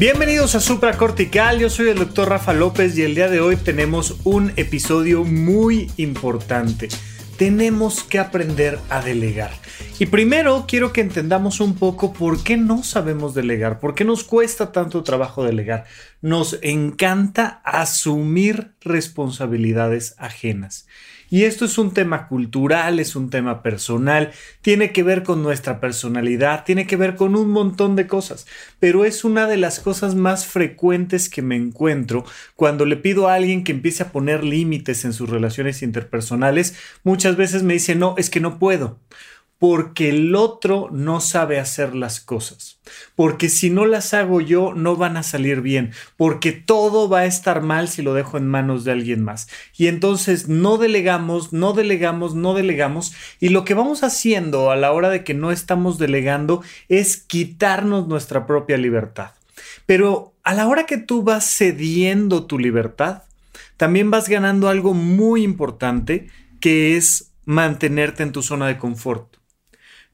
Bienvenidos a Supracortical, yo soy el doctor Rafa López y el día de hoy tenemos un episodio muy importante. Tenemos que aprender a delegar. Y primero quiero que entendamos un poco por qué no sabemos delegar, por qué nos cuesta tanto trabajo delegar. Nos encanta asumir responsabilidades ajenas. Y esto es un tema cultural, es un tema personal, tiene que ver con nuestra personalidad, tiene que ver con un montón de cosas, pero es una de las cosas más frecuentes que me encuentro cuando le pido a alguien que empiece a poner límites en sus relaciones interpersonales. Muchas veces me dice, no, es que no puedo porque el otro no sabe hacer las cosas. Porque si no las hago yo, no van a salir bien. Porque todo va a estar mal si lo dejo en manos de alguien más. Y entonces no delegamos, no delegamos, no delegamos. Y lo que vamos haciendo a la hora de que no estamos delegando es quitarnos nuestra propia libertad. Pero a la hora que tú vas cediendo tu libertad, también vas ganando algo muy importante que es mantenerte en tu zona de confort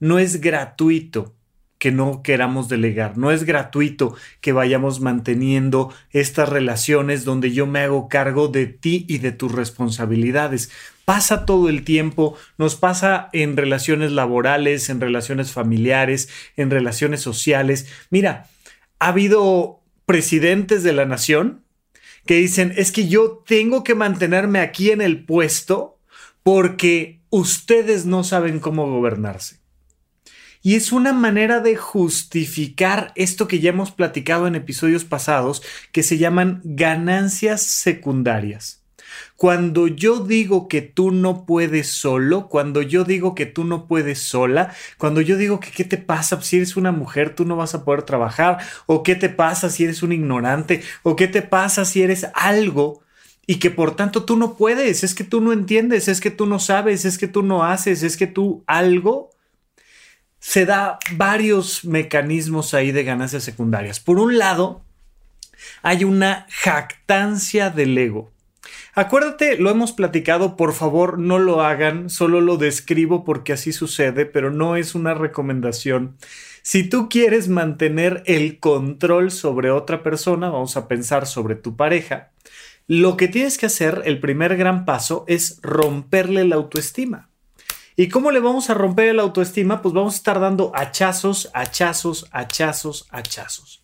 no es gratuito que no queramos delegar, no es gratuito que vayamos manteniendo estas relaciones donde yo me hago cargo de ti y de tus responsabilidades. Pasa todo el tiempo, nos pasa en relaciones laborales, en relaciones familiares, en relaciones sociales. Mira, ha habido presidentes de la nación que dicen, es que yo tengo que mantenerme aquí en el puesto porque ustedes no saben cómo gobernarse. Y es una manera de justificar esto que ya hemos platicado en episodios pasados, que se llaman ganancias secundarias. Cuando yo digo que tú no puedes solo, cuando yo digo que tú no puedes sola, cuando yo digo que qué te pasa si eres una mujer, tú no vas a poder trabajar, o qué te pasa si eres un ignorante, o qué te pasa si eres algo, y que por tanto tú no puedes, es que tú no entiendes, es que tú no sabes, es que tú no haces, es que tú algo, se da varios mecanismos ahí de ganancias secundarias. Por un lado, hay una jactancia del ego. Acuérdate, lo hemos platicado, por favor no lo hagan, solo lo describo porque así sucede, pero no es una recomendación. Si tú quieres mantener el control sobre otra persona, vamos a pensar sobre tu pareja, lo que tienes que hacer, el primer gran paso, es romperle la autoestima. ¿Y cómo le vamos a romper el autoestima? Pues vamos a estar dando hachazos, hachazos, hachazos, hachazos.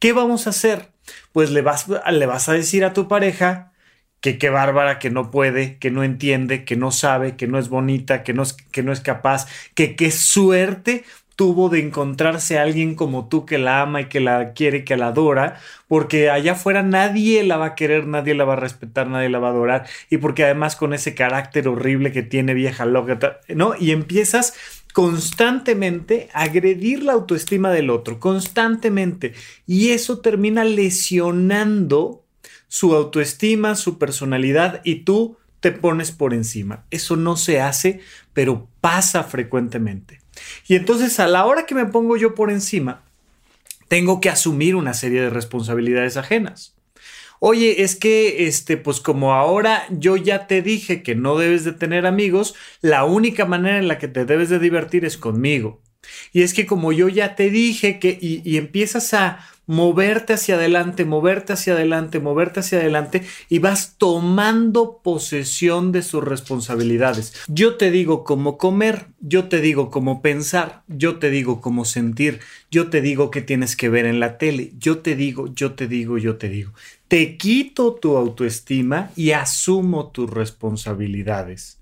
¿Qué vamos a hacer? Pues le vas, le vas a decir a tu pareja que qué bárbara, que no puede, que no entiende, que no sabe, que no es bonita, que no es, que no es capaz, que qué suerte tuvo de encontrarse a alguien como tú que la ama y que la quiere, que la adora, porque allá afuera nadie la va a querer, nadie la va a respetar, nadie la va a adorar, y porque además con ese carácter horrible que tiene vieja loca, ¿no? Y empiezas constantemente a agredir la autoestima del otro, constantemente, y eso termina lesionando su autoestima, su personalidad, y tú te pones por encima. Eso no se hace, pero pasa frecuentemente. Y entonces a la hora que me pongo yo por encima, tengo que asumir una serie de responsabilidades ajenas. Oye, es que, este, pues como ahora yo ya te dije que no debes de tener amigos, la única manera en la que te debes de divertir es conmigo. Y es que como yo ya te dije que, y, empiezas a moverte hacia adelante, moverte hacia adelante, moverte hacia adelante y vas tomando posesión de sus responsabilidades. Yo te digo cómo comer, yo te digo cómo pensar, yo te digo cómo sentir, yo te digo qué tienes que ver en la tele, yo te digo, yo te digo, yo te digo. Te quito tu autoestima y asumo tus responsabilidades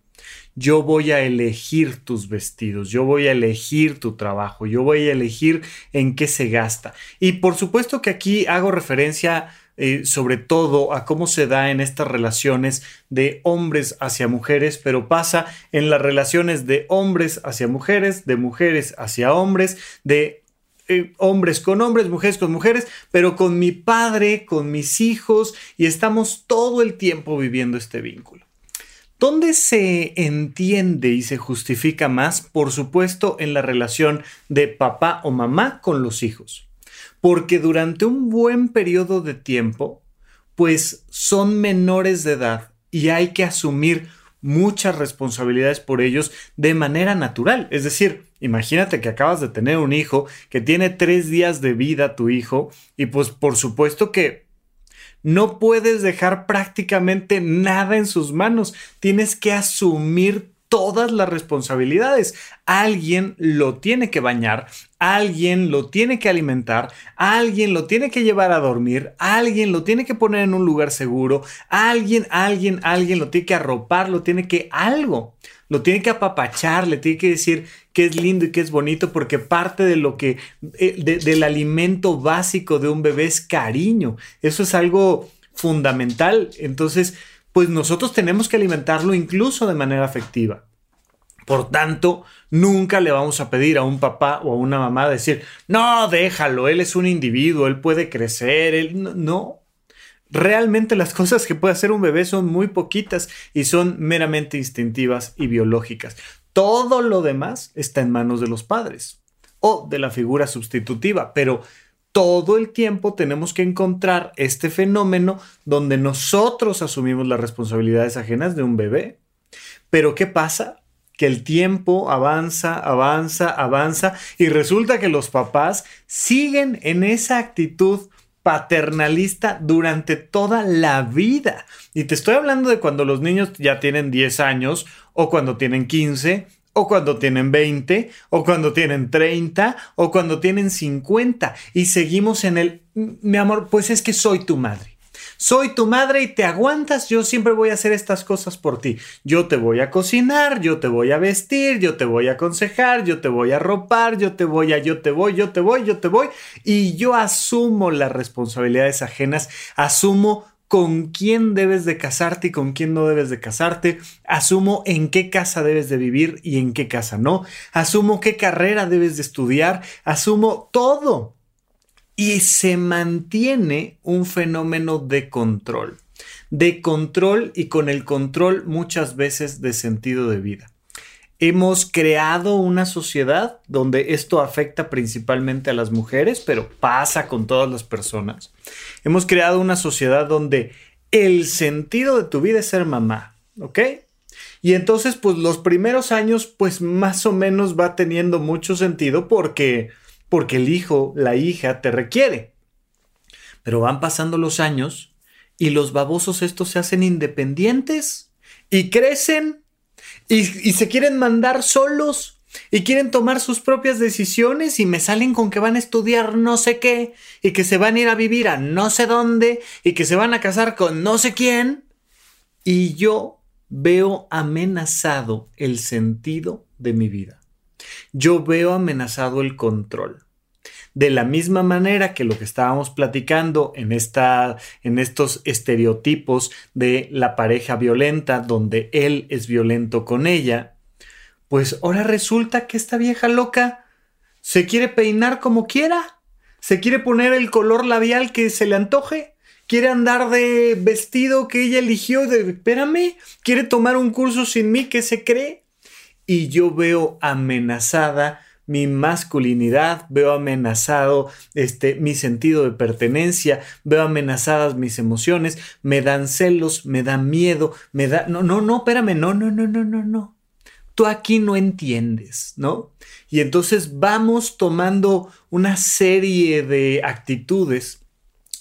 yo voy a elegir tus vestidos, yo voy a elegir tu trabajo, yo voy a elegir en qué se gasta. Y por supuesto que aquí hago referencia eh, sobre todo a cómo se da en estas relaciones de hombres hacia mujeres, pero pasa en las relaciones de hombres hacia mujeres, de mujeres hacia hombres, de eh, hombres con hombres, mujeres con mujeres, pero con mi padre, con mis hijos, y estamos todo el tiempo viviendo este vínculo. ¿Dónde se entiende y se justifica más? Por supuesto, en la relación de papá o mamá con los hijos. Porque durante un buen periodo de tiempo, pues son menores de edad y hay que asumir muchas responsabilidades por ellos de manera natural. Es decir, imagínate que acabas de tener un hijo que tiene tres días de vida tu hijo y pues por supuesto que no puedes dejar prácticamente nada en sus manos. Tienes que asumir todas las responsabilidades. Alguien lo tiene que bañar, alguien lo tiene que alimentar, alguien lo tiene que llevar a dormir, alguien lo tiene que poner en un lugar seguro, alguien, alguien, alguien lo tiene que arropar, lo tiene que algo lo tiene que apapachar, le tiene que decir que es lindo y que es bonito, porque parte de lo que, eh, del alimento básico de un bebé es cariño. Eso es algo fundamental. Entonces, pues nosotros tenemos que alimentarlo incluso de manera afectiva. Por tanto, nunca le vamos a pedir a un papá o a una mamá decir, no, déjalo, él es un individuo, él puede crecer, él no, Realmente las cosas que puede hacer un bebé son muy poquitas y son meramente instintivas y biológicas. Todo lo demás está en manos de los padres o de la figura sustitutiva, pero todo el tiempo tenemos que encontrar este fenómeno donde nosotros asumimos las responsabilidades ajenas de un bebé. Pero ¿qué pasa? que el tiempo avanza, avanza, avanza y resulta que los papás siguen en esa actitud paternalista durante toda la vida. Y te estoy hablando de cuando los niños ya tienen 10 años o cuando tienen 15 o cuando tienen 20 o cuando tienen 30 o cuando tienen 50 y seguimos en el, mi amor, pues es que soy tu madre. Soy tu madre y te aguantas, yo siempre voy a hacer estas cosas por ti. Yo te voy a cocinar, yo te voy a vestir, yo te voy a aconsejar, yo te voy a ropar, yo te voy a, yo te voy, yo te voy, yo te voy. Y yo asumo las responsabilidades ajenas, asumo con quién debes de casarte y con quién no debes de casarte, asumo en qué casa debes de vivir y en qué casa no, asumo qué carrera debes de estudiar, asumo todo. Y se mantiene un fenómeno de control, de control y con el control muchas veces de sentido de vida. Hemos creado una sociedad donde esto afecta principalmente a las mujeres, pero pasa con todas las personas. Hemos creado una sociedad donde el sentido de tu vida es ser mamá, ¿ok? Y entonces, pues los primeros años, pues más o menos va teniendo mucho sentido porque porque el hijo, la hija te requiere. Pero van pasando los años y los babosos estos se hacen independientes y crecen y, se quieren mandar solos y quieren tomar sus propias decisiones y me salen con que van a estudiar no sé qué y que se van a ir a vivir a no sé dónde y que se van a casar con no sé quién. Y yo veo amenazado el sentido de mi vida yo veo amenazado el control. De la misma manera que lo que estábamos platicando en, esta, en estos estereotipos de la pareja violenta, donde él es violento con ella, pues ahora resulta que esta vieja loca se quiere peinar como quiera, se quiere poner el color labial que se le antoje, quiere andar de vestido que ella eligió, de, espérame, quiere tomar un curso sin mí que se cree y yo veo amenazada mi masculinidad, veo amenazado este, mi sentido de pertenencia, veo amenazadas mis emociones, me dan celos, me da miedo, me da... No, no, no, espérame, no, no, no, no, no, no. Tú aquí no entiendes, ¿no? Y entonces vamos tomando una serie de actitudes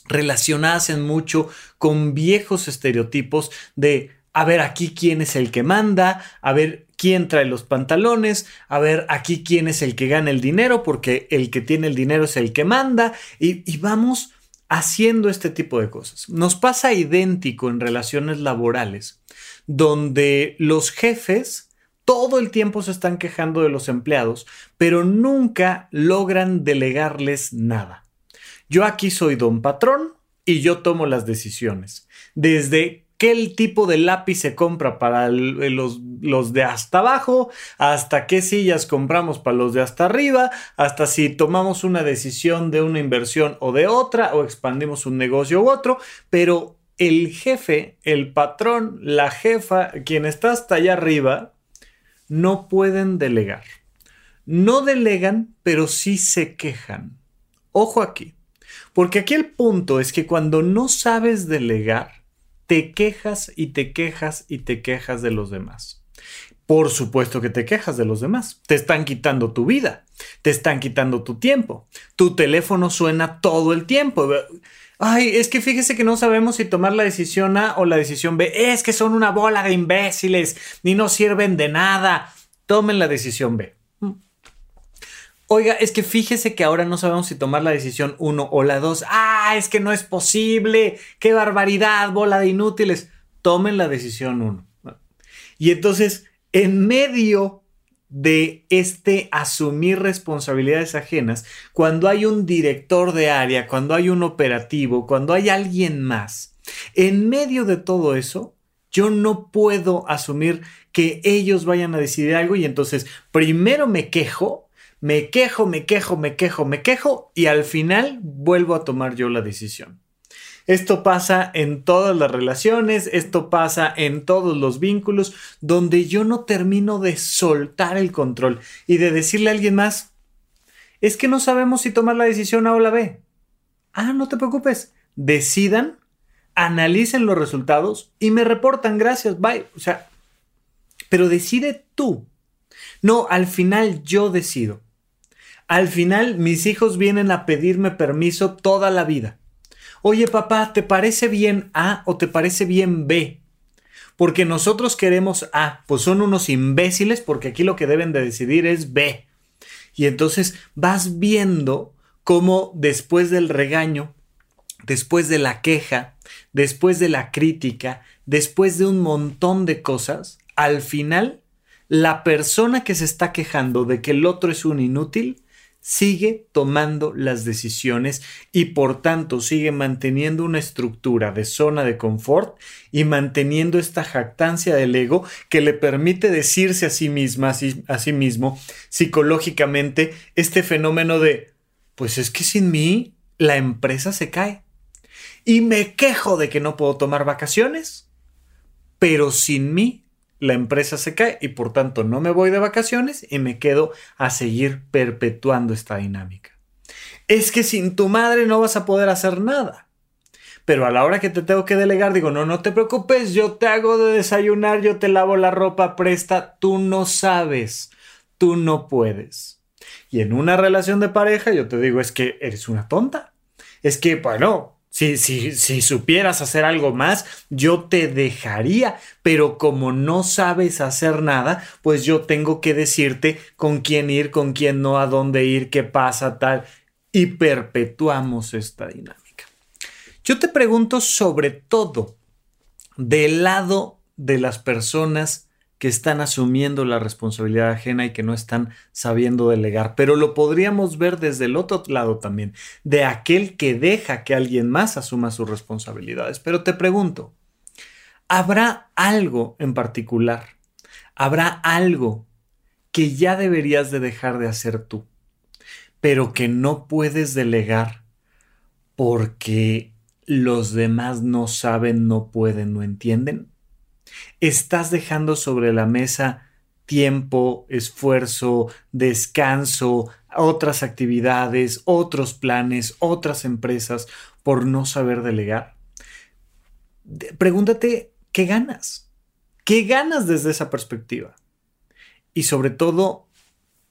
relacionadas en mucho con viejos estereotipos de a ver aquí quién es el que manda, a ver quién trae los pantalones, a ver aquí quién es el que gana el dinero, porque el que tiene el dinero es el que manda, y, vamos haciendo este tipo de cosas. Nos pasa idéntico en relaciones laborales, donde los jefes todo el tiempo se están quejando de los empleados, pero nunca logran delegarles nada. Yo aquí soy don patrón y yo tomo las decisiones. Desde qué tipo de lápiz se compra para los, los, de hasta abajo, hasta qué sillas compramos para los de hasta arriba, hasta si tomamos una decisión de una inversión o de otra, o expandimos un negocio u otro, pero el jefe, el patrón, la jefa, quien está hasta allá arriba, no pueden delegar. No delegan, pero sí se quejan. Ojo aquí, porque aquí el punto es que cuando no sabes delegar, te quejas y te quejas y te quejas de los demás. Por supuesto que te quejas de los demás. Te están quitando tu vida, te están quitando tu tiempo. Tu teléfono suena todo el tiempo. Ay, es que fíjese que no sabemos si tomar la decisión A o la decisión B. Es que son una bola de imbéciles, ni no sirven de nada. Tomen la decisión B. Oiga, es que fíjese que ahora no sabemos si tomar la decisión 1 o la 2. Ah, es que no es posible. Qué barbaridad, bola de inútiles. Tomen la decisión 1. Y entonces, en medio de este asumir responsabilidades ajenas, cuando hay un director de área, cuando hay un operativo, cuando hay alguien más, en medio de todo eso, yo no puedo asumir que ellos vayan a decidir algo y entonces primero me quejo me quejo, me quejo, me quejo, me quejo y al final vuelvo a tomar yo la decisión. Esto pasa en todas las relaciones, esto pasa en todos los vínculos, donde yo no termino de soltar el control y de decirle a alguien más, es que no sabemos si tomar la decisión A o la B. Ah, no te preocupes, decidan, analicen los resultados y me reportan, gracias, bye. O sea, pero decide tú. No, al final yo decido. Al final mis hijos vienen a pedirme permiso toda la vida. Oye papá, ¿te parece bien A o te parece bien B? Porque nosotros queremos A, pues son unos imbéciles porque aquí lo que deben de decidir es B. Y entonces vas viendo cómo después del regaño, después de la queja, después de la crítica, después de un montón de cosas, al final la persona que se está quejando de que el otro es un inútil sigue tomando las decisiones y por tanto sigue manteniendo una estructura de zona de confort y manteniendo esta jactancia del ego que le permite decirse a sí misma, a sí, mismo, psicológicamente, este fenómeno de, pues es que sin mí la empresa se cae. Y me quejo de que no puedo tomar vacaciones, pero sin mí la empresa se cae y por tanto no me voy de vacaciones y me quedo a seguir perpetuando esta dinámica. Es que sin tu madre no vas a poder hacer nada. Pero a la hora que te tengo que delegar, digo, no, no te preocupes, yo te hago de desayunar, yo te lavo la ropa, presta, tú no sabes, tú no puedes. Y en una relación de pareja, yo te digo, es que eres una tonta. Es que, bueno, si, si, supieras hacer algo más, yo te dejaría, pero como no sabes hacer nada, pues yo tengo que decirte con quién ir, con quién no, a dónde ir, qué pasa, tal, y perpetuamos esta dinámica. Yo te pregunto sobre todo del lado de las personas que están asumiendo la responsabilidad ajena y que no están sabiendo delegar. Pero lo podríamos ver desde el otro lado también, de aquel que deja que alguien más asuma sus responsabilidades. Pero te pregunto, ¿habrá algo en particular? ¿Habrá algo que ya deberías de dejar de hacer tú, pero que no puedes delegar porque los demás no saben, no pueden, no entienden? Estás dejando sobre la mesa tiempo, esfuerzo, descanso, otras actividades, otros planes, otras empresas por no saber delegar? Pregúntate, ¿qué ganas? ¿Qué ganas desde esa perspectiva? Y sobre todo,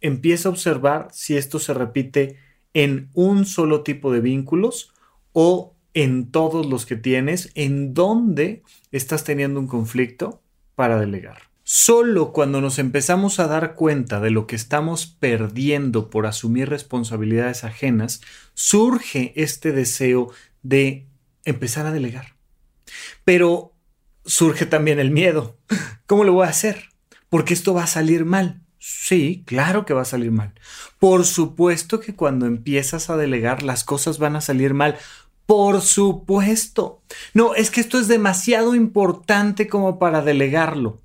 empieza a observar si esto se repite en un solo tipo de vínculos o en todos los que tienes, en dónde estás teniendo un conflicto para delegar. Solo cuando nos empezamos a dar cuenta de lo que estamos perdiendo por asumir responsabilidades ajenas, surge este deseo de empezar a delegar. Pero surge también el miedo. ¿Cómo lo voy a hacer? Porque esto va a salir mal. Sí, claro que va a salir mal. Por supuesto que cuando empiezas a delegar las cosas van a salir mal. Por supuesto. No, es que esto es demasiado importante como para delegarlo.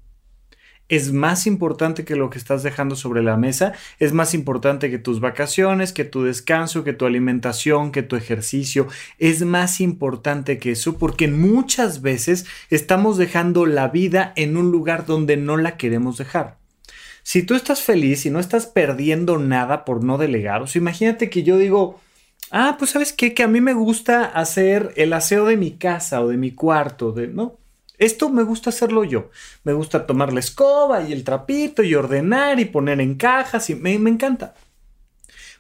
Es más importante que lo que estás dejando sobre la mesa, es más importante que tus vacaciones, que tu descanso, que tu alimentación, que tu ejercicio, es más importante que eso porque muchas veces estamos dejando la vida en un lugar donde no la queremos dejar. Si tú estás feliz y no estás perdiendo nada por no delegar, imagínate que yo digo, ah, pues sabes que a mí me gusta hacer el aseo de mi casa o de mi cuarto, de, ¿no? Esto me gusta hacerlo yo. Me gusta tomar la escoba y el trapito y ordenar y poner en cajas y me, me encanta.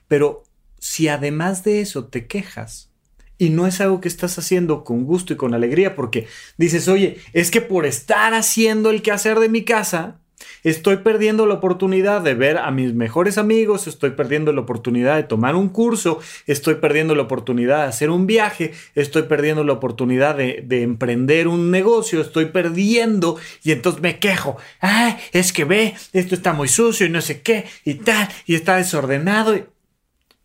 Pero si además de eso te quejas y no es algo que estás haciendo con gusto y con alegría porque dices, oye, es que por estar haciendo el quehacer de mi casa, Estoy perdiendo la oportunidad de ver a mis mejores amigos, estoy perdiendo la oportunidad de tomar un curso, estoy perdiendo la oportunidad de hacer un viaje, estoy perdiendo la oportunidad de, emprender un negocio, estoy perdiendo y entonces me quejo. Ay, es que ve, esto está muy sucio y no sé qué y tal, y está desordenado.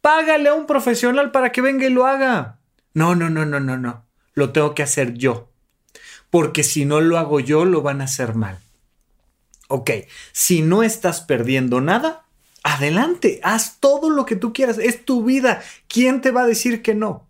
Págale a un profesional para que venga y lo haga. No, no, no, no, no, no. Lo tengo que hacer yo. Porque si no lo hago yo, lo van a hacer mal. Ok, si no estás perdiendo nada, adelante, haz todo lo que tú quieras, es tu vida, ¿quién te va a decir que no?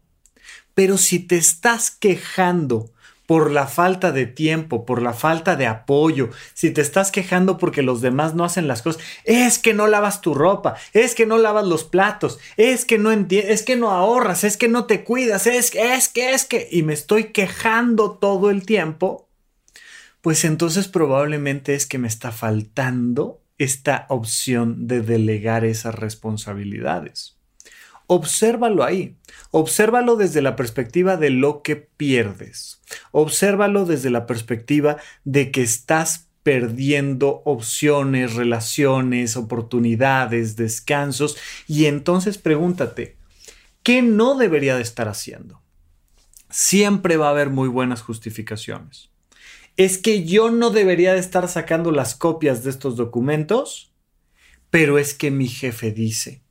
Pero si te estás quejando por la falta de tiempo, por la falta de apoyo, si te estás quejando porque los demás no hacen las cosas, es que no lavas tu ropa, es que no lavas los platos, es que no es que no ahorras, es que no te cuidas, es que, es que, es que, y me estoy quejando todo el tiempo, pues entonces probablemente es que me está faltando esta opción de delegar esas responsabilidades. Obsérvalo ahí, obsérvalo desde la perspectiva de lo que pierdes, obsérvalo desde la perspectiva de que estás perdiendo opciones, relaciones, oportunidades, descansos y entonces pregúntate, ¿qué no debería de estar haciendo? Siempre va a haber muy buenas justificaciones es que yo no debería de estar sacando las copias de estos documentos, pero es que mi jefe dice.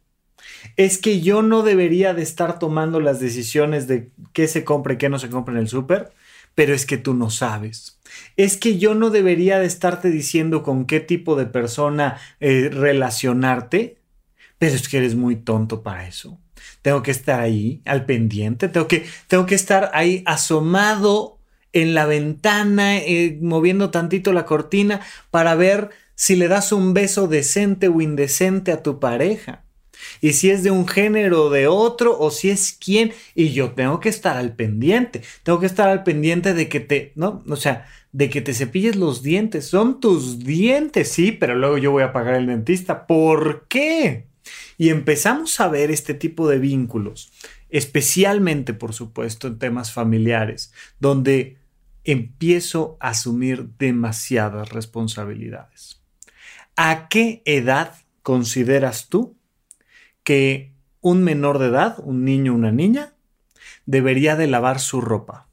Es que yo no debería de estar tomando las decisiones de qué se compra y qué no se compra en el súper, pero es que tú no sabes. Es que yo no debería de estarte diciendo con qué tipo de persona eh, relacionarte, pero es que eres muy tonto para eso. Tengo que estar ahí al pendiente, tengo que, tengo que estar ahí asomado en la ventana, eh, moviendo tantito la cortina para ver si le das un beso decente o indecente a tu pareja. Y si es de un género o de otro, o si es quién, y yo tengo que estar al pendiente, tengo que estar al pendiente de que te, ¿no? O sea, de que te cepilles los dientes, son tus dientes, sí, pero luego yo voy a pagar el dentista. ¿Por qué? Y empezamos a ver este tipo de vínculos, especialmente, por supuesto, en temas familiares, donde empiezo a asumir demasiadas responsabilidades. ¿A qué edad consideras tú que un menor de edad, un niño o una niña, debería de lavar su ropa?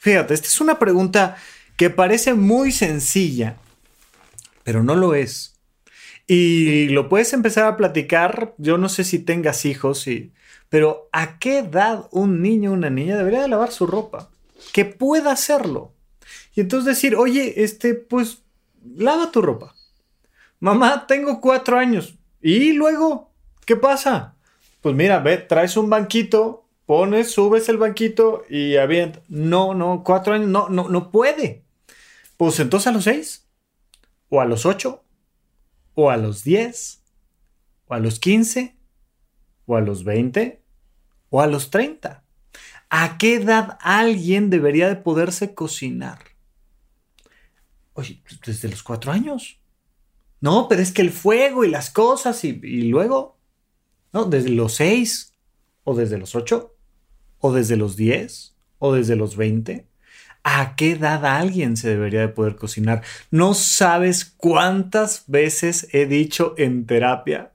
Fíjate, esta es una pregunta que parece muy sencilla, pero no lo es. Y lo puedes empezar a platicar, yo no sé si tengas hijos, pero ¿a qué edad un niño o una niña debería de lavar su ropa? Que pueda hacerlo. Y entonces decir, oye, este, pues, lava tu ropa. Mamá, tengo cuatro años. Y luego, ¿qué pasa? Pues mira, ve, traes un banquito, pones, subes el banquito y avienta. No, no, cuatro años, no, no, no puede. Pues entonces a los seis, o a los ocho, o a los 10, o a los 15, o a los 20, o a los 30. ¿A qué edad alguien debería de poderse cocinar? Oye, desde los cuatro años. No, pero es que el fuego y las cosas y, luego, ¿no? Desde los seis, o desde los ocho, o desde los diez, o desde los veinte. ¿A qué edad alguien se debería de poder cocinar? No sabes cuántas veces he dicho en terapia,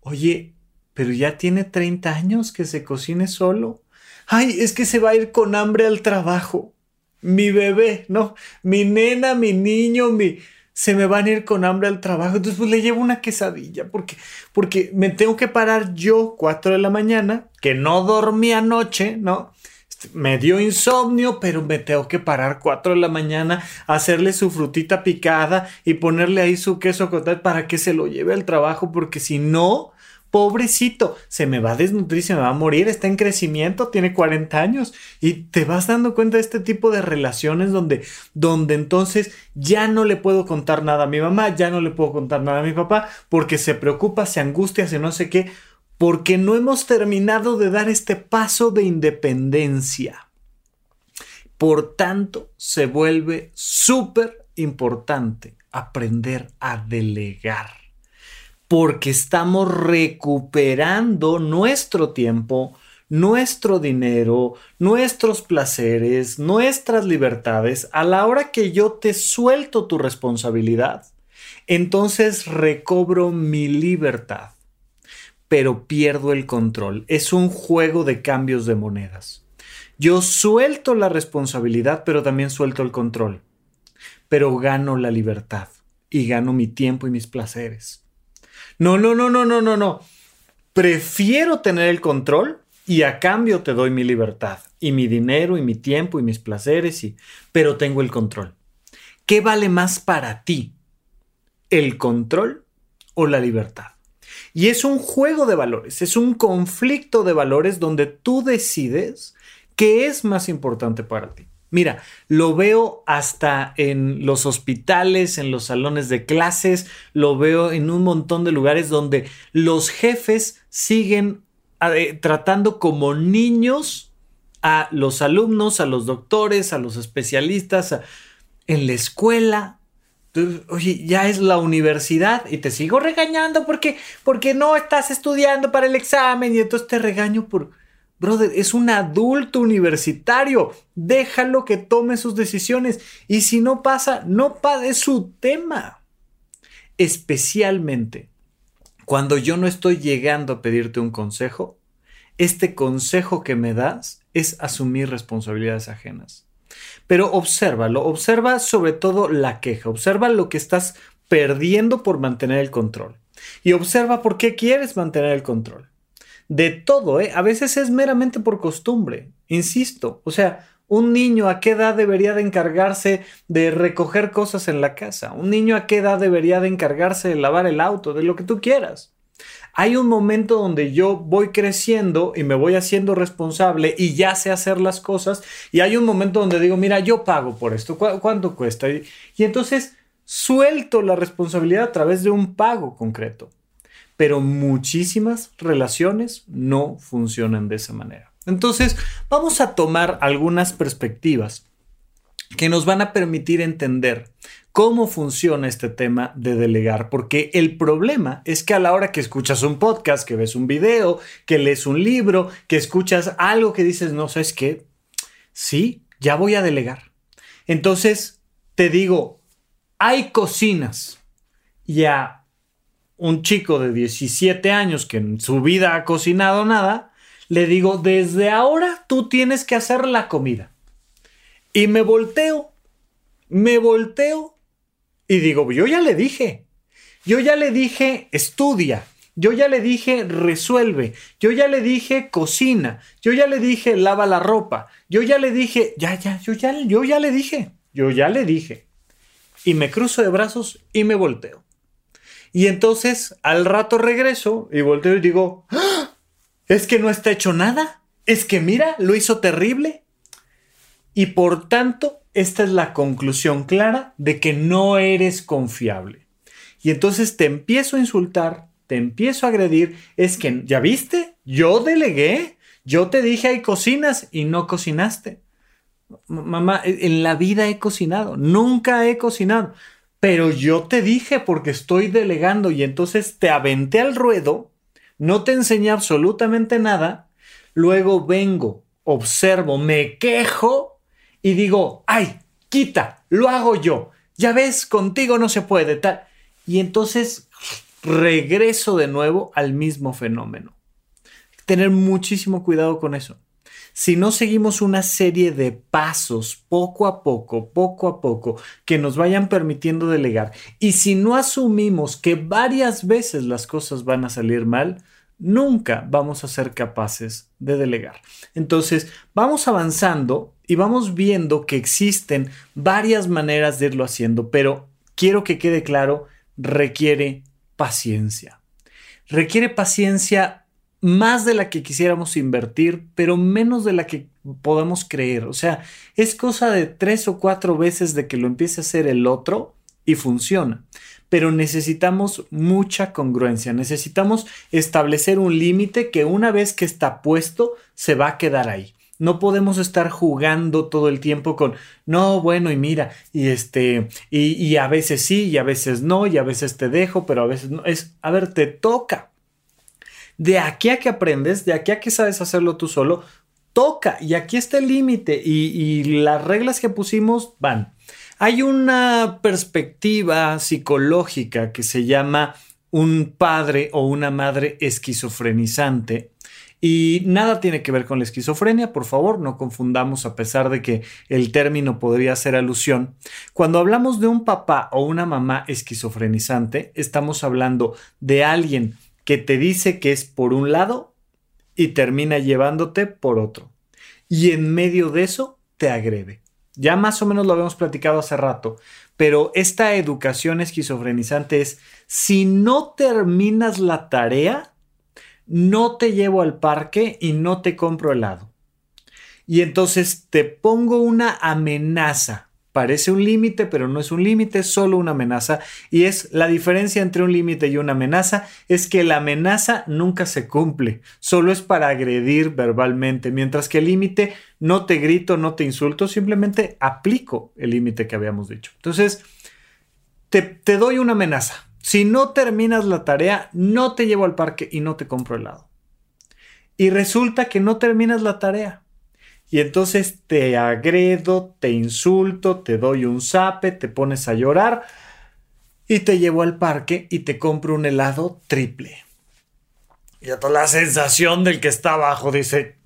oye, pero ya tiene 30 años que se cocine solo. Ay, es que se va a ir con hambre al trabajo. Mi bebé, ¿no? Mi nena, mi niño, mi... Se me van a ir con hambre al trabajo. Entonces, pues le llevo una quesadilla porque, porque me tengo que parar yo 4 de la mañana, que no dormí anoche, ¿no? Este, me dio insomnio, pero me tengo que parar 4 de la mañana, hacerle su frutita picada y ponerle ahí su queso tal para que se lo lleve al trabajo, porque si no, pobrecito, se me va a desnutrir, se me va a morir, está en crecimiento, tiene 40 años y te vas dando cuenta de este tipo de relaciones donde, donde entonces ya no le puedo contar nada a mi mamá, ya no le puedo contar nada a mi papá porque se preocupa, se angustia, se no sé qué, porque no hemos terminado de dar este paso de independencia. Por tanto, se vuelve súper importante aprender a delegar porque estamos recuperando nuestro tiempo, nuestro dinero, nuestros placeres, nuestras libertades, a la hora que yo te suelto tu responsabilidad, entonces recobro mi libertad, pero pierdo el control. Es un juego de cambios de monedas. Yo suelto la responsabilidad, pero también suelto el control, pero gano la libertad y gano mi tiempo y mis placeres. No, no, no, no, no, no, no. Prefiero tener el control y a cambio te doy mi libertad y mi dinero y mi tiempo y mis placeres y pero tengo el control. ¿Qué vale más para ti? ¿El control o la libertad? Y es un juego de valores, es un conflicto de valores donde tú decides qué es más importante para ti. Mira, lo veo hasta en los hospitales, en los salones de clases, lo veo en un montón de lugares donde los jefes siguen eh, tratando como niños a los alumnos, a los doctores, a los especialistas, en la escuela. oye, ya es la universidad y te sigo regañando porque, porque no estás estudiando para el examen y entonces te regaño por Brother, es un adulto universitario. Déjalo que tome sus decisiones. Y si no pasa, no pague su tema. Especialmente cuando yo no estoy llegando a pedirte un consejo, este consejo que me das es asumir responsabilidades ajenas. Pero obsérvalo, observa sobre todo la queja, observa lo que estás perdiendo por mantener el control. Y observa por qué quieres mantener el control de todo, ¿eh? A veces es meramente por costumbre, insisto. O sea, un niño a qué edad debería de encargarse de recoger cosas en la casa. Un niño a qué edad debería de encargarse de lavar el auto, de lo que tú quieras. Hay un momento donde yo voy creciendo y me voy haciendo responsable y ya sé hacer las cosas. Y hay un momento donde digo, mira, yo pago por esto. ¿Cuánto cuesta? y entonces suelto la responsabilidad a través de un pago concreto pero muchísimas relaciones no funcionan de esa manera. Entonces, vamos a tomar algunas perspectivas que nos van a permitir entender cómo funciona este tema de delegar, porque el problema es que a la hora que escuchas un podcast, que ves un video, que lees un libro, que escuchas algo que dices, no sabes qué, sí, ya voy a delegar. Entonces, te digo, hay cocinas y a un chico de 17 años que en su vida ha cocinado nada, le digo, desde ahora tú tienes que hacer la comida. Y me volteo, me volteo y digo, yo ya le dije, yo ya le dije, estudia, yo ya le dije, resuelve, yo ya le dije, cocina, yo ya le dije, lava la ropa, yo ya le dije, ya, ya, yo ya, yo ya le dije, yo ya le dije. Y me cruzo de brazos y me volteo. Y entonces al rato regreso y volteo y digo, ¡Ah! es que no está hecho nada. Es que mira, lo hizo terrible. Y por tanto, esta es la conclusión clara de que no eres confiable. y entonces te empiezo a insultar, te empiezo a agredir, es que, ¿ya viste? Yo delegué, yo te dije hay cocinas y no cocinaste. Mamá, e, en la vida he cocinado, nunca he cocinado, pero yo te dije porque estoy delegando y entonces te aventé al ruedo, no te enseñé absolutamente nada, luego vengo, observo, me quejo y digo, ay, quita, lo hago yo, ya ves, contigo no se puede, tal. Y entonces regreso de nuevo al mismo fenómeno. Tener muchísimo cuidado con eso. Si no seguimos una serie de pasos poco a poco, poco a poco, que nos vayan permitiendo delegar, y si no asumimos que varias veces las cosas van a salir mal, nunca vamos a ser capaces de delegar. Entonces, vamos avanzando y vamos viendo que existen varias maneras de irlo haciendo, pero quiero que quede claro requiere paciencia. Requiere paciencia más de la que quisiéramos invertir, pero menos de la que podamos creer. O sea, es cosa de tres o cuatro veces de que lo empiece a hacer el otro y funciona. Pero necesitamos mucha congruencia, necesitamos establecer un límite que una vez que está puesto se va a quedar ahí. No podemos estar jugando todo el tiempo con, no, bueno, y mira, y este, y, a veces sí, y a veces no, y a veces te dejo, pero a veces no. Es, a ver, te toca. De aquí a que aprendes, de aquí a que sabes hacerlo tú solo, toca. Y aquí está el límite. Y, las reglas que pusimos van. Hay una perspectiva psicológica que se llama un padre o una madre esquizofrenizante y nada tiene que ver con la esquizofrenia, por favor, no confundamos a pesar de que el término podría ser alusión. Cuando hablamos de un papá o una mamá esquizofrenizante, estamos hablando de alguien que te dice que es por un lado y termina llevándote por otro. Y en medio de eso te agrede. Ya más o menos lo habíamos platicado hace rato, pero esta educación esquizofrenizante es, si no terminas la tarea, no te llevo al parque y no te compro helado. Y entonces te pongo una amenaza. Parece un límite, pero no es un límite, es solo una amenaza. Y es la diferencia entre un límite y una amenaza, es que la amenaza nunca se cumple, solo es para agredir verbalmente, mientras que el límite no te grito, no te insulto, simplemente aplico el límite que habíamos dicho. Entonces, te, te doy una amenaza si no terminas la tarea, no te llevo al parque y no te compro helado. Y resulta que no terminas la tarea. Y entonces te agredo, te insulto, te doy un zape, te pones a llorar y te llevo al parque y te compro un helado triple. Y toda la sensación del que está abajo dice,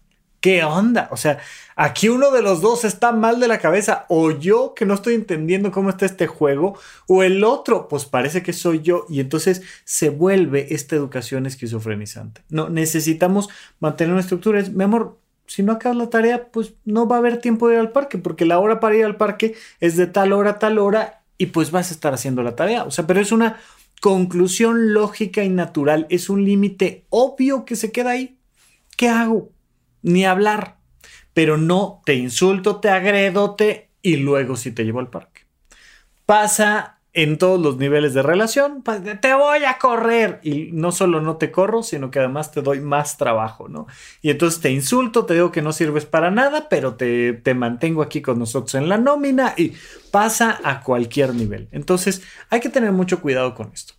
¿qué onda? O sea, aquí uno de los dos está mal de la cabeza, o yo que no estoy entendiendo cómo está este juego, o el otro, pues parece que soy yo, y entonces se vuelve esta educación esquizofrenizante. No, necesitamos mantener una estructura. Es, mi amor, si no acabas la tarea, pues no va a haber tiempo de ir al parque, porque la hora para ir al parque es de tal hora a tal hora, y pues vas a estar haciendo la tarea. O sea, pero es una conclusión lógica y natural, es un límite obvio que se queda ahí. ¿Qué hago? ni hablar, pero no te insulto, te agredo, te y luego sí te llevo al parque. Pasa en todos los niveles de relación, te voy a correr y no solo no te corro, sino que además te doy más trabajo, ¿no? Y entonces te insulto, te digo que no sirves para nada, pero te, te mantengo aquí con nosotros en la nómina y pasa a cualquier nivel. Entonces hay que tener mucho cuidado con esto.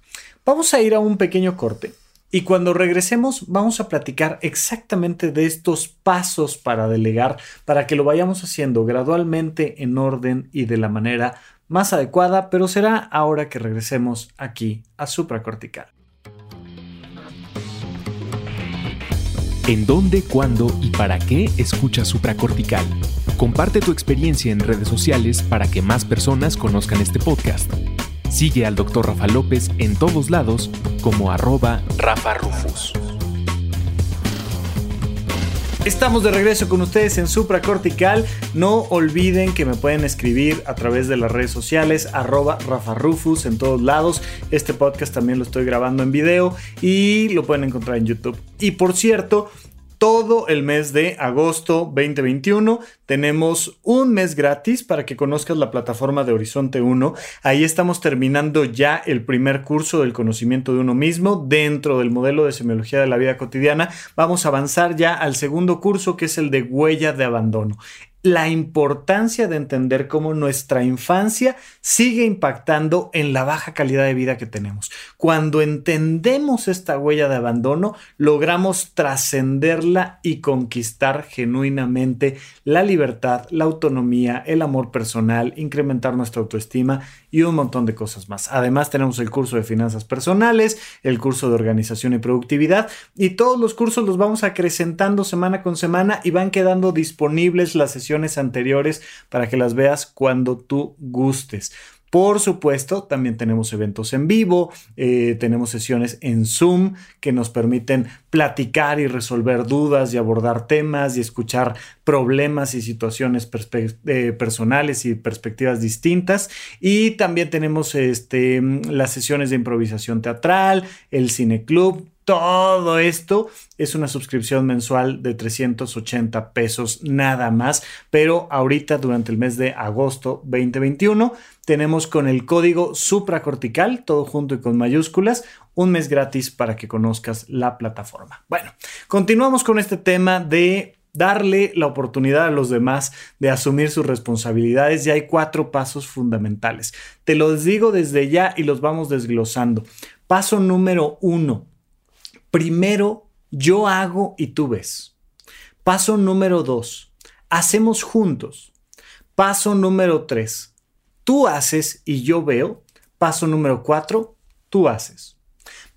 Vamos a ir a un pequeño corte y cuando regresemos vamos a platicar exactamente de estos pasos para delegar, para que lo vayamos haciendo gradualmente en orden y de la manera más adecuada, pero será ahora que regresemos aquí a supracortical. ¿En dónde, cuándo y para qué escucha supracortical? Comparte tu experiencia en redes sociales para que más personas conozcan este podcast. Sigue al Dr. Rafa López en todos lados como arroba Rafa Rufus. Estamos de regreso con ustedes en Supracortical. No olviden que me pueden escribir a través de las redes sociales, arroba Rafa Rufus en todos lados. Este podcast también lo estoy grabando en video y lo pueden encontrar en YouTube. Y por cierto, todo el mes de agosto 2021. Tenemos un mes gratis para que conozcas la plataforma de Horizonte 1. Ahí estamos terminando ya el primer curso del conocimiento de uno mismo dentro del modelo de semiología de la vida cotidiana. Vamos a avanzar ya al segundo curso que es el de huella de abandono la importancia de entender cómo nuestra infancia sigue impactando en la baja calidad de vida que tenemos. Cuando entendemos esta huella de abandono, logramos trascenderla y conquistar genuinamente la libertad, la autonomía, el amor personal, incrementar nuestra autoestima y un montón de cosas más. Además, tenemos el curso de finanzas personales, el curso de organización y productividad y todos los cursos los vamos acrecentando semana con semana y van quedando disponibles las sesiones anteriores para que las veas cuando tú gustes. Por supuesto, también tenemos eventos en vivo, eh, tenemos sesiones en Zoom que nos permiten platicar y resolver dudas y abordar temas y escuchar problemas y situaciones eh, personales y perspectivas distintas. Y también tenemos este, las sesiones de improvisación teatral, el cine club, todo esto es una suscripción mensual de 380 pesos nada más, pero ahorita durante el mes de agosto 2021 tenemos con el código supracortical, todo junto y con mayúsculas, un mes gratis para que conozcas la plataforma. Bueno, continuamos con este tema de darle la oportunidad a los demás de asumir sus responsabilidades y hay cuatro pasos fundamentales. Te los digo desde ya y los vamos desglosando. Paso número uno, Primero, yo hago y tú ves. Paso número dos, hacemos juntos. Paso número tres, tú haces y yo veo. Paso número cuatro, tú haces.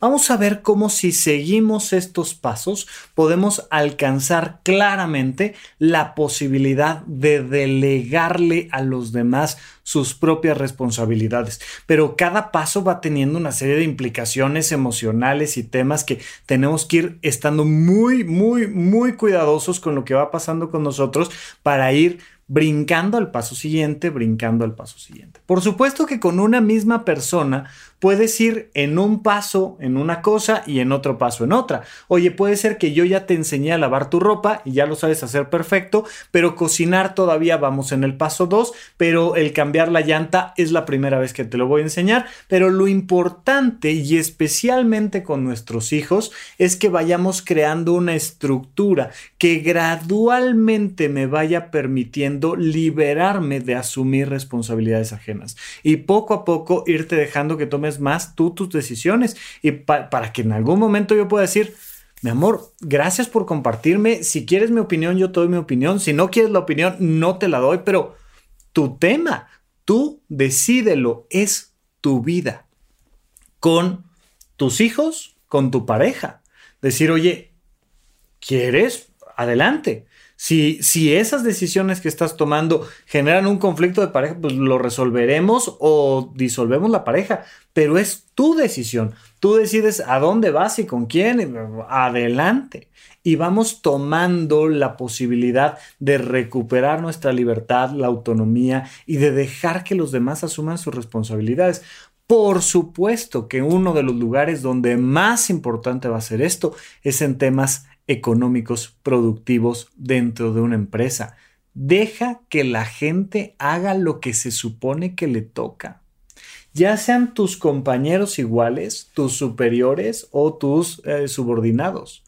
Vamos a ver cómo si seguimos estos pasos podemos alcanzar claramente la posibilidad de delegarle a los demás sus propias responsabilidades. Pero cada paso va teniendo una serie de implicaciones emocionales y temas que tenemos que ir estando muy, muy, muy cuidadosos con lo que va pasando con nosotros para ir brincando al paso siguiente, brincando al paso siguiente. Por supuesto que con una misma persona puedes ir en un paso en una cosa y en otro paso en otra. Oye, puede ser que yo ya te enseñé a lavar tu ropa y ya lo sabes hacer perfecto, pero cocinar todavía vamos en el paso 2, pero el cambiar la llanta es la primera vez que te lo voy a enseñar. Pero lo importante y especialmente con nuestros hijos es que vayamos creando una estructura que gradualmente me vaya permitiendo liberarme de asumir responsabilidades ajenas y poco a poco irte dejando que tome más tú tus decisiones y para que en algún momento yo pueda decir, mi amor, gracias por compartirme. Si quieres mi opinión, yo te doy mi opinión. Si no quieres la opinión, no te la doy, pero tu tema, tú decídelo, es tu vida. Con tus hijos, con tu pareja. Decir, oye, ¿quieres? Adelante. Si, esas decisiones que estás tomando generan un conflicto de pareja, pues lo resolveremos o disolvemos la pareja, pero es tu decisión. Tú decides a dónde vas y con quién. Adelante. Y vamos tomando la posibilidad de recuperar nuestra libertad, la autonomía y de dejar que los demás asuman sus responsabilidades. Por supuesto que uno de los lugares donde más importante va a ser esto es en temas económicos productivos dentro de una empresa. Deja que la gente haga lo que se supone que le toca. Ya sean tus compañeros iguales, tus superiores o tus eh, subordinados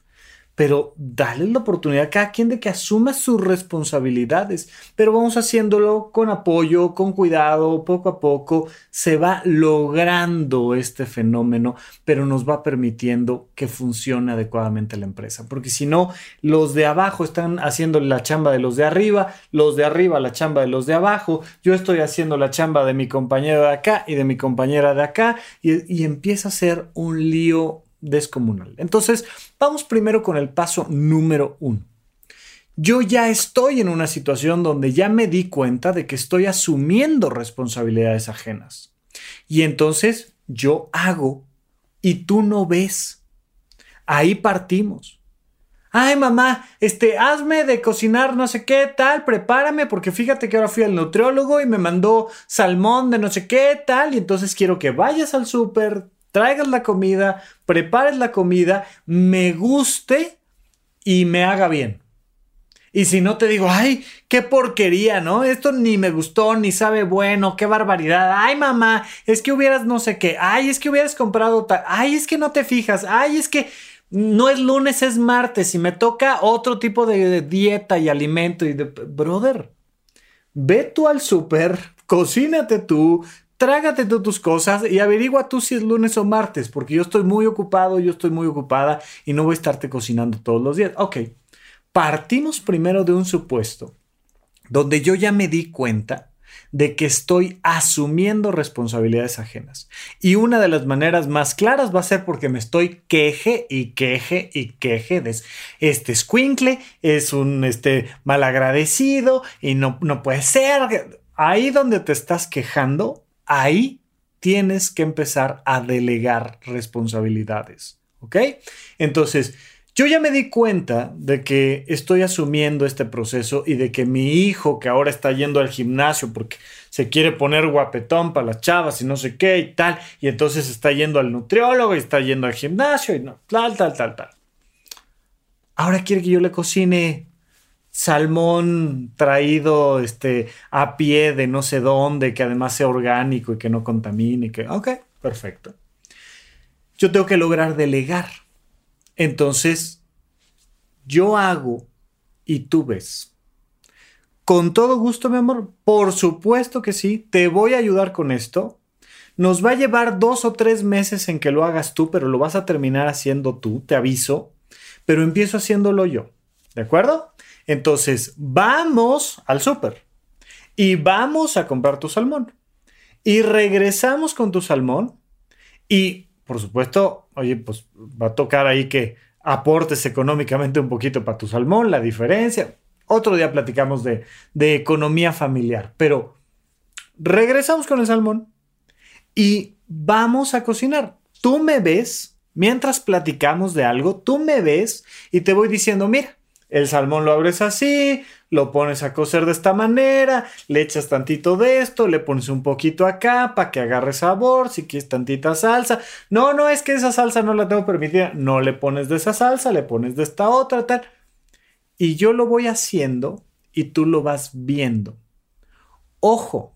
pero dale la oportunidad a cada quien de que asuma sus responsabilidades, pero vamos haciéndolo con apoyo, con cuidado, poco a poco, se va logrando este fenómeno, pero nos va permitiendo que funcione adecuadamente la empresa, porque si no, los de abajo están haciendo la chamba de los de arriba, los de arriba la chamba de los de abajo, yo estoy haciendo la chamba de mi compañero de acá y de mi compañera de acá, y, y empieza a ser un lío descomunal. Entonces, vamos primero con el paso número uno. Yo ya estoy en una situación donde ya me di cuenta de que estoy asumiendo responsabilidades ajenas. Y entonces yo hago y tú no ves. Ahí partimos. Ay, mamá, este, hazme de cocinar no sé qué tal, prepárame, porque fíjate que ahora fui al nutriólogo y me mandó salmón de no sé qué tal, y entonces quiero que vayas al súper, traigas la comida, prepares la comida, me guste y me haga bien. Y si no te digo, ay, qué porquería, ¿no? Esto ni me gustó, ni sabe bueno, qué barbaridad. Ay, mamá, es que hubieras no sé qué. Ay, es que hubieras comprado tal. Ay, es que no te fijas. Ay, es que no es lunes, es martes y me toca otro tipo de dieta y alimento. Y de, brother, ve tú al súper, cocínate tú, trágate tú tus cosas y averigua tú si es lunes o martes, porque yo estoy muy ocupado, yo estoy muy ocupada y no voy a estarte cocinando todos los días. Ok, partimos primero de un supuesto donde yo ya me di cuenta de que estoy asumiendo responsabilidades ajenas. Y una de las maneras más claras va a ser porque me estoy queje y queje y queje de este squinkle, es un este, malagradecido y no, no puede ser. Ahí donde te estás quejando, ahí tienes que empezar a delegar responsabilidades. ¿Ok? Entonces, yo ya me di cuenta de que estoy asumiendo este proceso y de que mi hijo, que ahora está yendo al gimnasio porque se quiere poner guapetón para las chavas y no sé qué y tal, y entonces está yendo al nutriólogo y está yendo al gimnasio y no, tal, tal, tal, tal. Ahora quiere que yo le cocine salmón traído este, a pie de no sé dónde, que además sea orgánico y que no contamine, que, ok, perfecto. Yo tengo que lograr delegar entonces, yo hago y tú ves. Con todo gusto, mi amor. Por supuesto que sí. Te voy a ayudar con esto. Nos va a llevar dos o tres meses en que lo hagas tú, pero lo vas a terminar haciendo tú, te aviso. Pero empiezo haciéndolo yo. ¿De acuerdo? Entonces, vamos al súper y vamos a comprar tu salmón. Y regresamos con tu salmón y por supuesto, oye, pues va a tocar ahí que aportes económicamente un poquito para tu salmón, la diferencia. Otro día platicamos de, de economía familiar, pero regresamos con el salmón y vamos a cocinar. Tú me ves, mientras platicamos de algo, tú me ves y te voy diciendo, mira, el salmón lo abres así, lo pones a cocer de esta manera, le echas tantito de esto, le pones un poquito acá para que agarre sabor, si quieres tantita salsa. No, no, es que esa salsa no la tengo permitida. No le pones de esa salsa, le pones de esta otra, tal. Y yo lo voy haciendo y tú lo vas viendo. Ojo,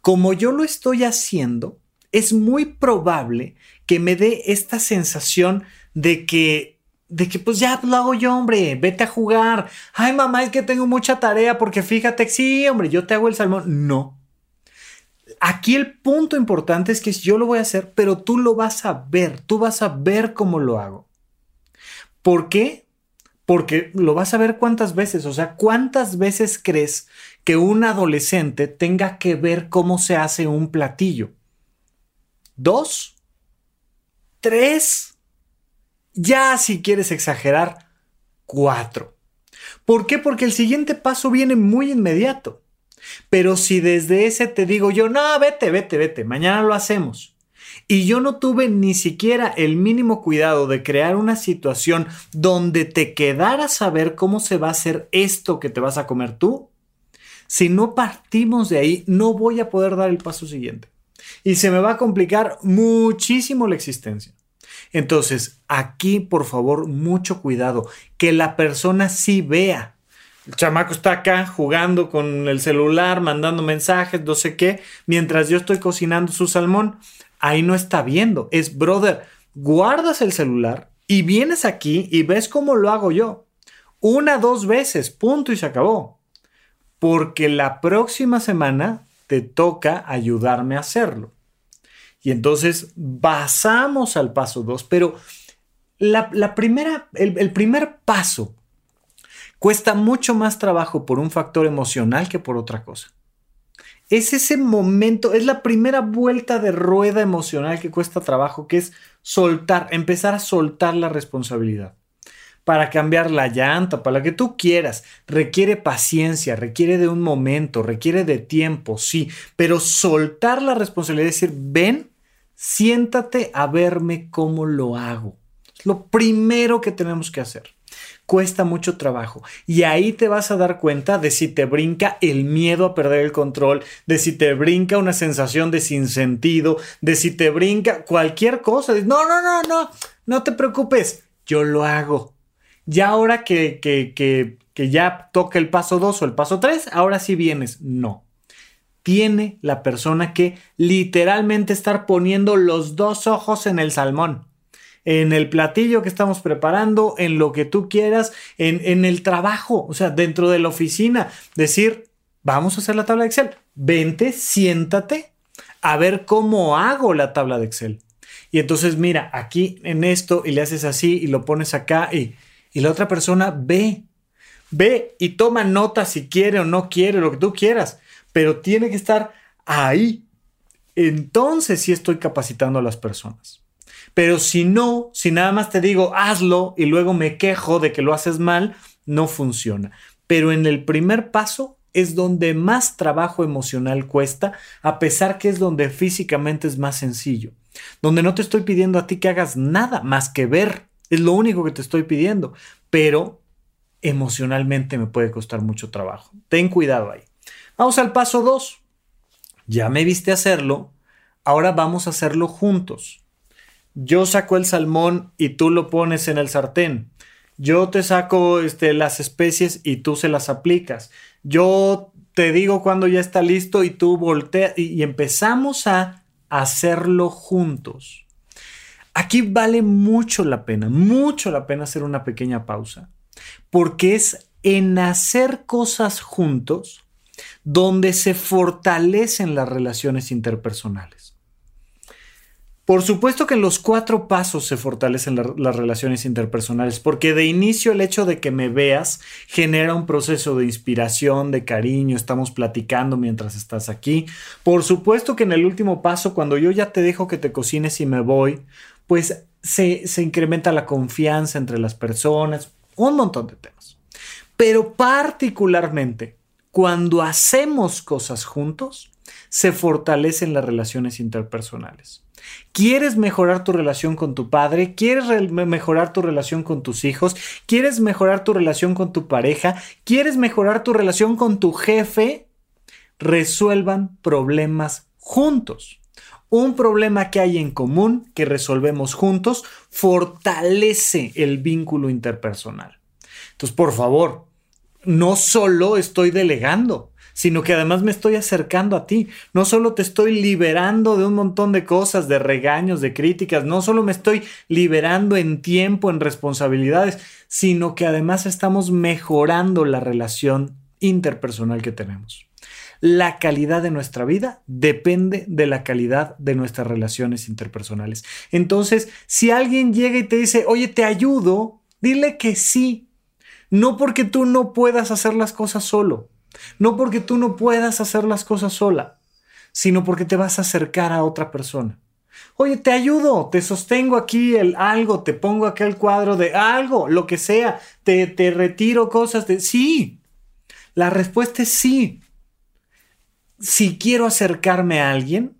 como yo lo estoy haciendo, es muy probable que me dé esta sensación de que de que pues ya lo hago yo, hombre, vete a jugar. Ay, mamá, es que tengo mucha tarea porque fíjate, sí, hombre, yo te hago el salmón. No. Aquí el punto importante es que yo lo voy a hacer, pero tú lo vas a ver, tú vas a ver cómo lo hago. ¿Por qué? Porque lo vas a ver cuántas veces, o sea, cuántas veces crees que un adolescente tenga que ver cómo se hace un platillo. ¿Dos? ¿Tres? Ya si quieres exagerar, cuatro. ¿Por qué? Porque el siguiente paso viene muy inmediato. Pero si desde ese te digo yo, no, vete, vete, vete, mañana lo hacemos. Y yo no tuve ni siquiera el mínimo cuidado de crear una situación donde te quedaras a ver cómo se va a hacer esto que te vas a comer tú. Si no partimos de ahí, no voy a poder dar el paso siguiente. Y se me va a complicar muchísimo la existencia. Entonces, aquí, por favor, mucho cuidado, que la persona sí vea. El chamaco está acá jugando con el celular, mandando mensajes, no sé qué, mientras yo estoy cocinando su salmón. Ahí no está viendo. Es, brother, guardas el celular y vienes aquí y ves cómo lo hago yo. Una, dos veces, punto y se acabó. Porque la próxima semana te toca ayudarme a hacerlo. Y entonces pasamos al paso 2, pero la, primera, el, el primer paso cuesta mucho más trabajo por un factor emocional que por otra cosa. Es ese momento, es la primera vuelta de rueda emocional que cuesta trabajo, que es soltar, empezar a soltar la responsabilidad. Para cambiar la llanta, para la que tú quieras, requiere paciencia, requiere de un momento, requiere de tiempo, sí, pero soltar la responsabilidad, es decir, ven, siéntate a verme cómo lo hago. Lo primero que tenemos que hacer. Cuesta mucho trabajo y ahí te vas a dar cuenta de si te brinca el miedo a perder el control, de si te brinca una sensación de sinsentido, de si te brinca cualquier cosa. No, no, no, no, no te preocupes, yo lo hago. ya ahora que, que, que, que ya toca el paso 2 o el paso 3, ahora sí vienes. No. Tiene la persona que literalmente estar poniendo los dos ojos en el salmón en el platillo que estamos preparando, en lo que tú quieras, en, en, el trabajo, o sea, dentro de la oficina. Decir, vamos a hacer la tabla de Excel. Vente, siéntate a ver cómo hago la tabla de Excel. Y entonces mira, aquí en esto y le haces así y lo pones acá y, y la otra persona ve, ve y toma nota si quiere o no quiere, lo que tú quieras, pero tiene que estar ahí. Entonces sí estoy capacitando a las personas. Pero si no, si nada más te digo hazlo y luego me quejo de que lo haces mal, no funciona. Pero en el primer paso es donde más trabajo emocional cuesta, a pesar que es donde físicamente es más sencillo. Donde no te estoy pidiendo a ti que hagas nada más que ver. Es lo único que te estoy pidiendo. Pero emocionalmente me puede costar mucho trabajo. Ten cuidado ahí. Vamos al paso 2. Ya me viste hacerlo. Ahora vamos a hacerlo juntos. Yo saco el salmón y tú lo pones en el sartén. Yo te saco este, las especies y tú se las aplicas. Yo te digo cuando ya está listo y tú volteas y empezamos a hacerlo juntos. Aquí vale mucho la pena, mucho la pena hacer una pequeña pausa, porque es en hacer cosas juntos donde se fortalecen las relaciones interpersonales. Por supuesto que en los cuatro pasos se fortalecen las relaciones interpersonales, porque de inicio el hecho de que me veas genera un proceso de inspiración, de cariño, estamos platicando mientras estás aquí. Por supuesto que en el último paso, cuando yo ya te dejo que te cocines y me voy, pues se, se incrementa la confianza entre las personas, un montón de temas. Pero particularmente, cuando hacemos cosas juntos, se fortalecen las relaciones interpersonales. ¿Quieres mejorar tu relación con tu padre? ¿Quieres mejorar tu relación con tus hijos? ¿Quieres mejorar tu relación con tu pareja? ¿Quieres mejorar tu relación con tu jefe? Resuelvan problemas juntos. Un problema que hay en común, que resolvemos juntos, fortalece el vínculo interpersonal. Entonces, por favor, no solo estoy delegando, sino que además me estoy acercando a ti. No solo te estoy liberando de un montón de cosas, de regaños, de críticas, no solo me estoy liberando en tiempo, en responsabilidades, sino que además estamos mejorando la relación interpersonal que tenemos. La calidad de nuestra vida depende de la calidad de nuestras relaciones interpersonales. Entonces, si alguien llega y te dice, oye, te ayudo, dile que sí. No porque tú no puedas hacer las cosas solo, no porque tú no puedas hacer las cosas sola, sino porque te vas a acercar a otra persona. Oye, te ayudo, te sostengo aquí el algo, te pongo aquí el cuadro de algo, lo que sea, te, te retiro cosas de... Sí, la respuesta es sí. Si quiero acercarme a alguien,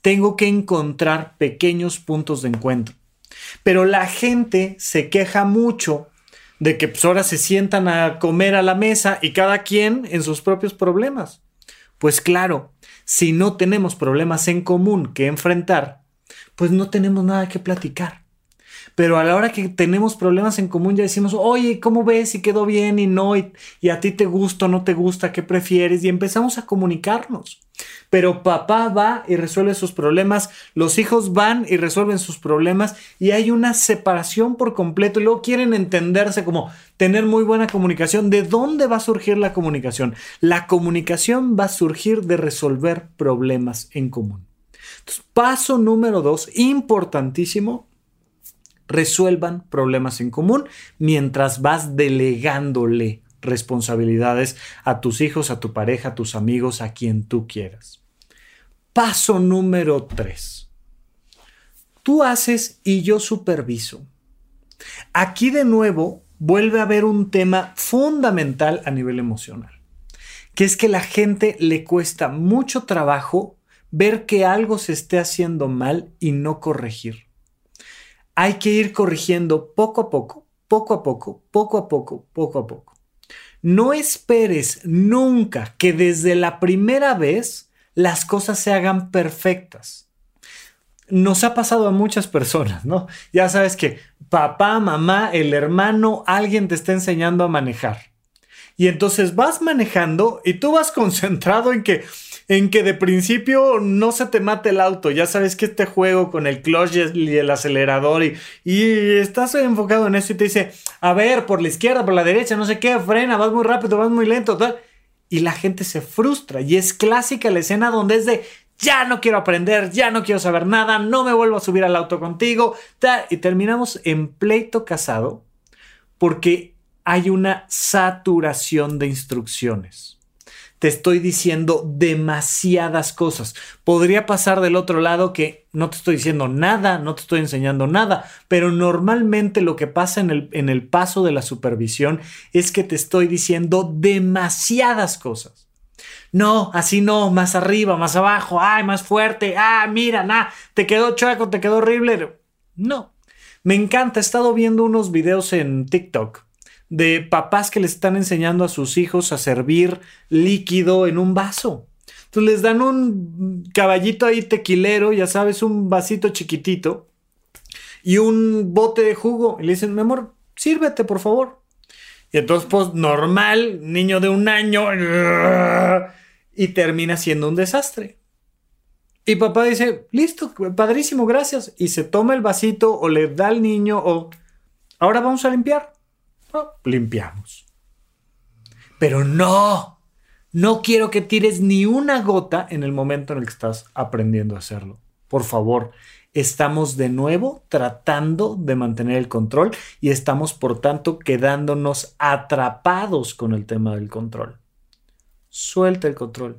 tengo que encontrar pequeños puntos de encuentro. Pero la gente se queja mucho de que pues, ahora se sientan a comer a la mesa y cada quien en sus propios problemas. Pues claro, si no tenemos problemas en común que enfrentar, pues no tenemos nada que platicar. Pero a la hora que tenemos problemas en común ya decimos, oye, ¿cómo ves? Si quedó bien y no, y, y a ti te gusta o no te gusta, ¿qué prefieres? Y empezamos a comunicarnos. Pero papá va y resuelve sus problemas, los hijos van y resuelven sus problemas y hay una separación por completo y luego quieren entenderse como tener muy buena comunicación. ¿De dónde va a surgir la comunicación? La comunicación va a surgir de resolver problemas en común. Paso número dos, importantísimo, resuelvan problemas en común mientras vas delegándole responsabilidades a tus hijos, a tu pareja, a tus amigos, a quien tú quieras. Paso número 3. Tú haces y yo superviso. Aquí de nuevo vuelve a haber un tema fundamental a nivel emocional, que es que la gente le cuesta mucho trabajo ver que algo se esté haciendo mal y no corregir. Hay que ir corrigiendo poco a poco, poco a poco, poco a poco, poco a poco. No esperes nunca que desde la primera vez las cosas se hagan perfectas. nos ha pasado a muchas personas, ¿no? Ya sabes que papá, mamá, el hermano, alguien te está enseñando a manejar. Y entonces vas manejando y tú vas concentrado en que en que de principio no se te mate el auto. Ya sabes que este juego con el clutch y el acelerador y, y estás enfocado en eso y te dice, a ver, por la izquierda, por la derecha, no sé qué, frena, vas muy rápido, vas muy lento. Y la gente se frustra. Y es clásica la escena donde es de, ya no quiero aprender, ya no quiero saber nada, no me vuelvo a subir al auto contigo. Y terminamos en pleito casado porque hay una saturación de instrucciones. Te estoy diciendo demasiadas cosas. Podría pasar del otro lado que no te estoy diciendo nada, no te estoy enseñando nada, pero normalmente lo que pasa en el, en el paso de la supervisión es que te estoy diciendo demasiadas cosas. No, así no, más arriba, más abajo, ay, más fuerte, ah, mira, nah, te quedó chueco, te quedó horrible. No, me encanta, he estado viendo unos videos en TikTok de papás que le están enseñando a sus hijos a servir líquido en un vaso. Entonces les dan un caballito ahí tequilero, ya sabes, un vasito chiquitito y un bote de jugo. Y le dicen, mi amor, sírvete, por favor. Y entonces, pues, normal, niño de un año y termina siendo un desastre. Y papá dice, listo, padrísimo, gracias. Y se toma el vasito o le da al niño o, ahora vamos a limpiar. Limpiamos. Pero no, no quiero que tires ni una gota en el momento en el que estás aprendiendo a hacerlo. Por favor, estamos de nuevo tratando de mantener el control y estamos, por tanto, quedándonos atrapados con el tema del control suelta el control.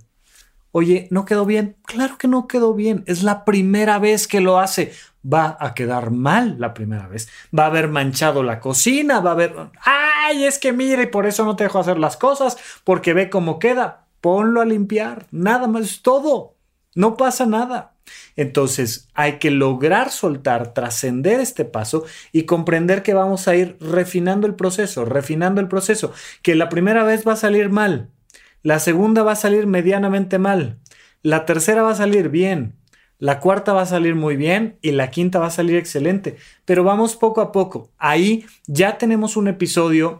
Oye, ¿no quedó bien? Claro que no quedó bien. Es la primera vez que lo hace. Va a quedar mal la primera vez. Va a haber manchado la cocina, va a haber... ¡Ay! Es que mire, y por eso no te dejo hacer las cosas, porque ve cómo queda. Ponlo a limpiar. Nada más es todo. No pasa nada. Entonces hay que lograr soltar, trascender este paso y comprender que vamos a ir refinando el proceso, refinando el proceso, que la primera vez va a salir mal, la segunda va a salir medianamente mal. La tercera va a salir bien. La cuarta va a salir muy bien y la quinta va a salir excelente. Pero vamos poco a poco. Ahí ya tenemos un episodio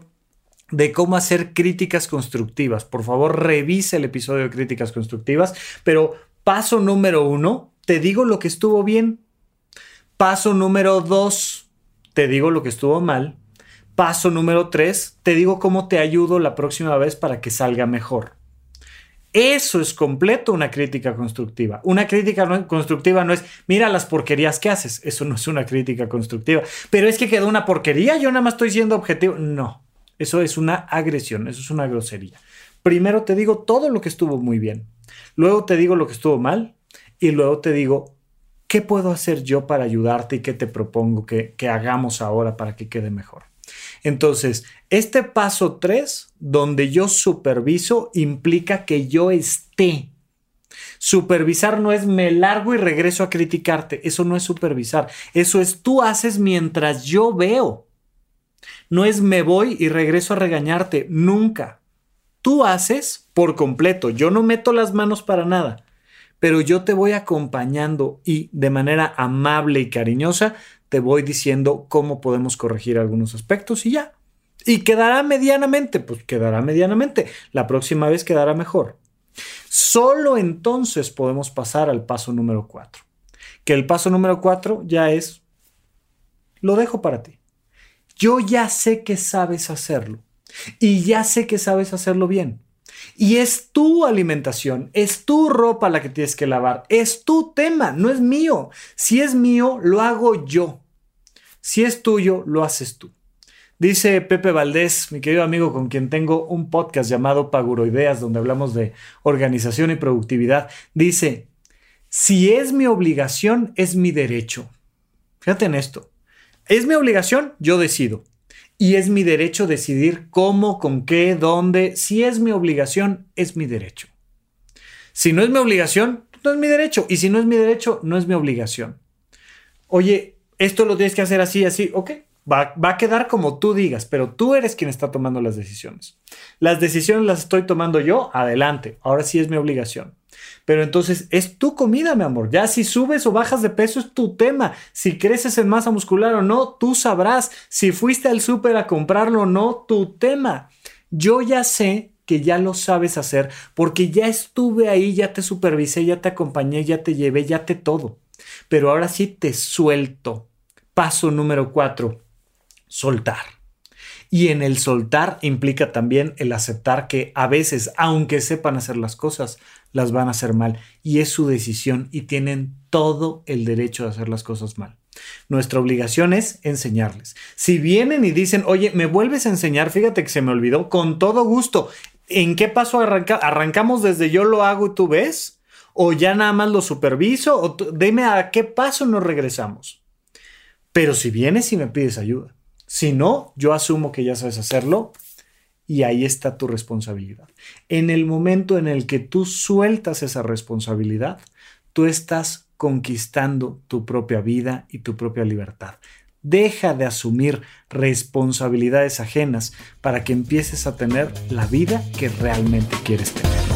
de cómo hacer críticas constructivas. Por favor, revise el episodio de críticas constructivas. Pero paso número uno, te digo lo que estuvo bien. Paso número dos, te digo lo que estuvo mal. Paso número tres, te digo cómo te ayudo la próxima vez para que salga mejor. Eso es completo una crítica constructiva. Una crítica constructiva no es, mira las porquerías que haces. Eso no es una crítica constructiva. Pero es que quedó una porquería, yo nada más estoy siendo objetivo. No, eso es una agresión, eso es una grosería. Primero te digo todo lo que estuvo muy bien. Luego te digo lo que estuvo mal. Y luego te digo, ¿qué puedo hacer yo para ayudarte y qué te propongo que, que hagamos ahora para que quede mejor? Entonces, este paso 3, donde yo superviso, implica que yo esté. Supervisar no es me largo y regreso a criticarte. Eso no es supervisar. Eso es tú haces mientras yo veo. No es me voy y regreso a regañarte. Nunca. Tú haces por completo. Yo no meto las manos para nada. Pero yo te voy acompañando y de manera amable y cariñosa te voy diciendo cómo podemos corregir algunos aspectos y ya. Y quedará medianamente, pues quedará medianamente. La próxima vez quedará mejor. Solo entonces podemos pasar al paso número 4. Que el paso número 4 ya es, lo dejo para ti. Yo ya sé que sabes hacerlo. Y ya sé que sabes hacerlo bien. Y es tu alimentación, es tu ropa la que tienes que lavar, es tu tema, no es mío. Si es mío, lo hago yo. Si es tuyo, lo haces tú. Dice Pepe Valdés, mi querido amigo con quien tengo un podcast llamado Paguroideas, donde hablamos de organización y productividad. Dice, si es mi obligación, es mi derecho. Fíjate en esto. Es mi obligación, yo decido y es mi derecho decidir cómo, con qué, dónde. Si es mi obligación, es mi derecho. Si no es mi obligación, no es mi derecho. Y si no es mi derecho, no es mi obligación. Oye, esto lo tienes que hacer así, así. Ok, va, va a quedar como tú digas, pero tú eres quien está tomando las decisiones. Las decisiones las estoy tomando yo, adelante. Ahora sí es mi obligación. Pero entonces es tu comida, mi amor. Ya si subes o bajas de peso es tu tema. Si creces en masa muscular o no, tú sabrás. Si fuiste al súper a comprarlo o no, tu tema. Yo ya sé que ya lo sabes hacer porque ya estuve ahí, ya te supervisé, ya te acompañé, ya te llevé, ya te todo. Pero ahora sí te suelto. Paso número cuatro, soltar. Y en el soltar implica también el aceptar que a veces, aunque sepan hacer las cosas, las van a hacer mal. Y es su decisión y tienen todo el derecho de hacer las cosas mal. Nuestra obligación es enseñarles. Si vienen y dicen, oye, me vuelves a enseñar, fíjate que se me olvidó, con todo gusto. ¿En qué paso arranca? arrancamos desde yo lo hago y tú ves? ¿O ya nada más lo superviso? ¿O dime a qué paso nos regresamos? Pero si vienes y me pides ayuda, si no, yo asumo que ya sabes hacerlo y ahí está tu responsabilidad. En el momento en el que tú sueltas esa responsabilidad, tú estás conquistando tu propia vida y tu propia libertad. Deja de asumir responsabilidades ajenas para que empieces a tener la vida que realmente quieres tener.